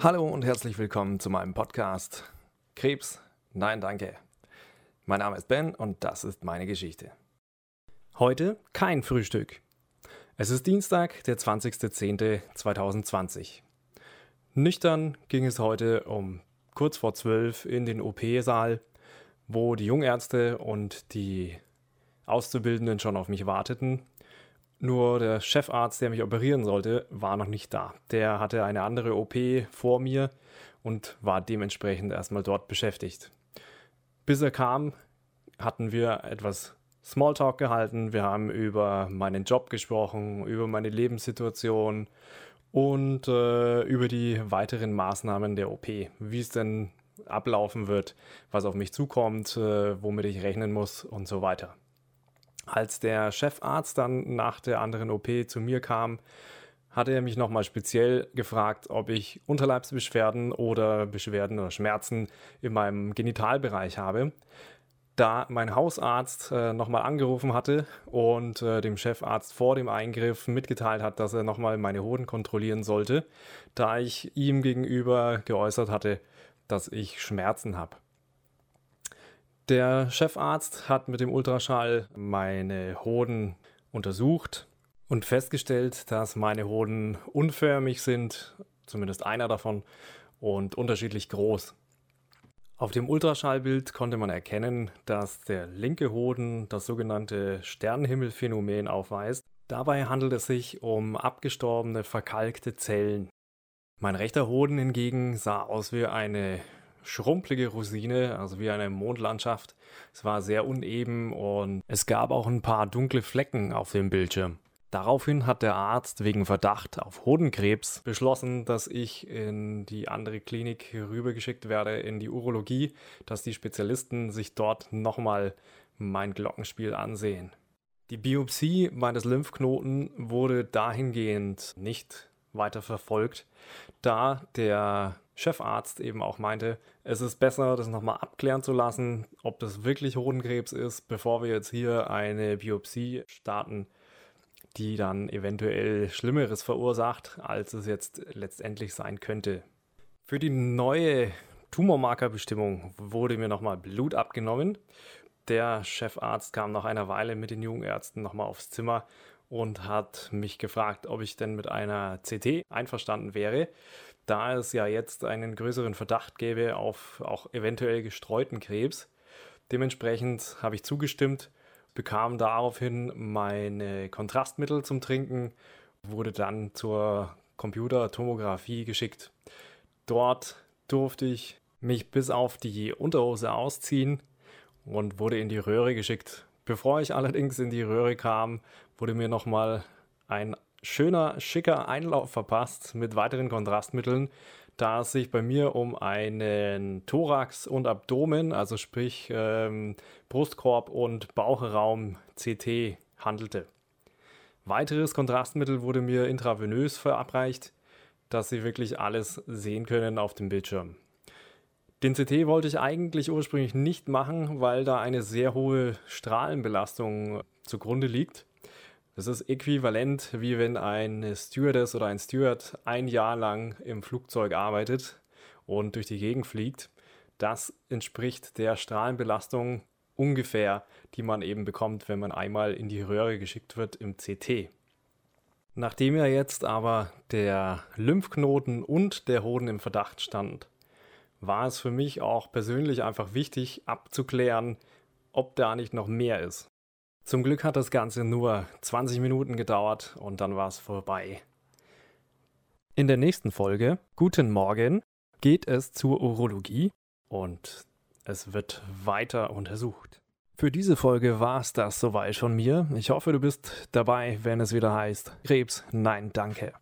Hallo und herzlich willkommen zu meinem Podcast Krebs, nein danke. Mein Name ist Ben und das ist meine Geschichte. Heute kein Frühstück. Es ist Dienstag, der 20.10.2020. Nüchtern ging es heute um kurz vor zwölf in den OP-Saal, wo die Jungärzte und die Auszubildenden schon auf mich warteten. Nur der Chefarzt, der mich operieren sollte, war noch nicht da. Der hatte eine andere OP vor mir und war dementsprechend erstmal dort beschäftigt. Bis er kam, hatten wir etwas Smalltalk gehalten. Wir haben über meinen Job gesprochen, über meine Lebenssituation und äh, über die weiteren Maßnahmen der OP, wie es denn ablaufen wird, was auf mich zukommt, äh, womit ich rechnen muss und so weiter. Als der Chefarzt dann nach der anderen OP zu mir kam, hatte er mich nochmal speziell gefragt, ob ich Unterleibsbeschwerden oder Beschwerden oder Schmerzen in meinem Genitalbereich habe da mein Hausarzt äh, nochmal angerufen hatte und äh, dem Chefarzt vor dem Eingriff mitgeteilt hat, dass er nochmal meine Hoden kontrollieren sollte, da ich ihm gegenüber geäußert hatte, dass ich Schmerzen habe. Der Chefarzt hat mit dem Ultraschall meine Hoden untersucht und festgestellt, dass meine Hoden unförmig sind, zumindest einer davon, und unterschiedlich groß. Auf dem Ultraschallbild konnte man erkennen, dass der linke Hoden das sogenannte Sternenhimmelphänomen aufweist. Dabei handelt es sich um abgestorbene, verkalkte Zellen. Mein rechter Hoden hingegen sah aus wie eine schrumpelige Rosine, also wie eine Mondlandschaft. Es war sehr uneben und es gab auch ein paar dunkle Flecken auf dem Bildschirm. Daraufhin hat der Arzt wegen Verdacht auf Hodenkrebs beschlossen, dass ich in die andere Klinik rübergeschickt werde, in die Urologie, dass die Spezialisten sich dort nochmal mein Glockenspiel ansehen. Die Biopsie meines Lymphknoten wurde dahingehend nicht weiter verfolgt, da der Chefarzt eben auch meinte, es ist besser, das nochmal abklären zu lassen, ob das wirklich Hodenkrebs ist, bevor wir jetzt hier eine Biopsie starten die dann eventuell Schlimmeres verursacht, als es jetzt letztendlich sein könnte. Für die neue Tumormarkerbestimmung wurde mir nochmal Blut abgenommen. Der Chefarzt kam nach einer Weile mit den Jungärzten nochmal aufs Zimmer und hat mich gefragt, ob ich denn mit einer CT einverstanden wäre, da es ja jetzt einen größeren Verdacht gäbe auf auch eventuell gestreuten Krebs. Dementsprechend habe ich zugestimmt bekam daraufhin meine Kontrastmittel zum Trinken, wurde dann zur Computertomographie geschickt. Dort durfte ich mich bis auf die Unterhose ausziehen und wurde in die Röhre geschickt. Bevor ich allerdings in die Röhre kam, wurde mir nochmal ein schöner, schicker Einlauf verpasst mit weiteren Kontrastmitteln, da es sich bei mir um einen Thorax und Abdomen, also sprich ähm, Brustkorb und Bauchraum CT handelte. Weiteres Kontrastmittel wurde mir intravenös verabreicht, dass Sie wirklich alles sehen können auf dem Bildschirm. Den CT wollte ich eigentlich ursprünglich nicht machen, weil da eine sehr hohe Strahlenbelastung zugrunde liegt. Das ist äquivalent, wie wenn ein Stewardess oder ein Steward ein Jahr lang im Flugzeug arbeitet und durch die Gegend fliegt. Das entspricht der Strahlenbelastung ungefähr, die man eben bekommt, wenn man einmal in die Röhre geschickt wird im CT. Nachdem ja jetzt aber der Lymphknoten und der Hoden im Verdacht stand, war es für mich auch persönlich einfach wichtig abzuklären, ob da nicht noch mehr ist. Zum Glück hat das Ganze nur 20 Minuten gedauert und dann war es vorbei. In der nächsten Folge, Guten Morgen, geht es zur Urologie und es wird weiter untersucht. Für diese Folge war es das soweit von mir. Ich hoffe, du bist dabei, wenn es wieder heißt Krebs, nein, danke.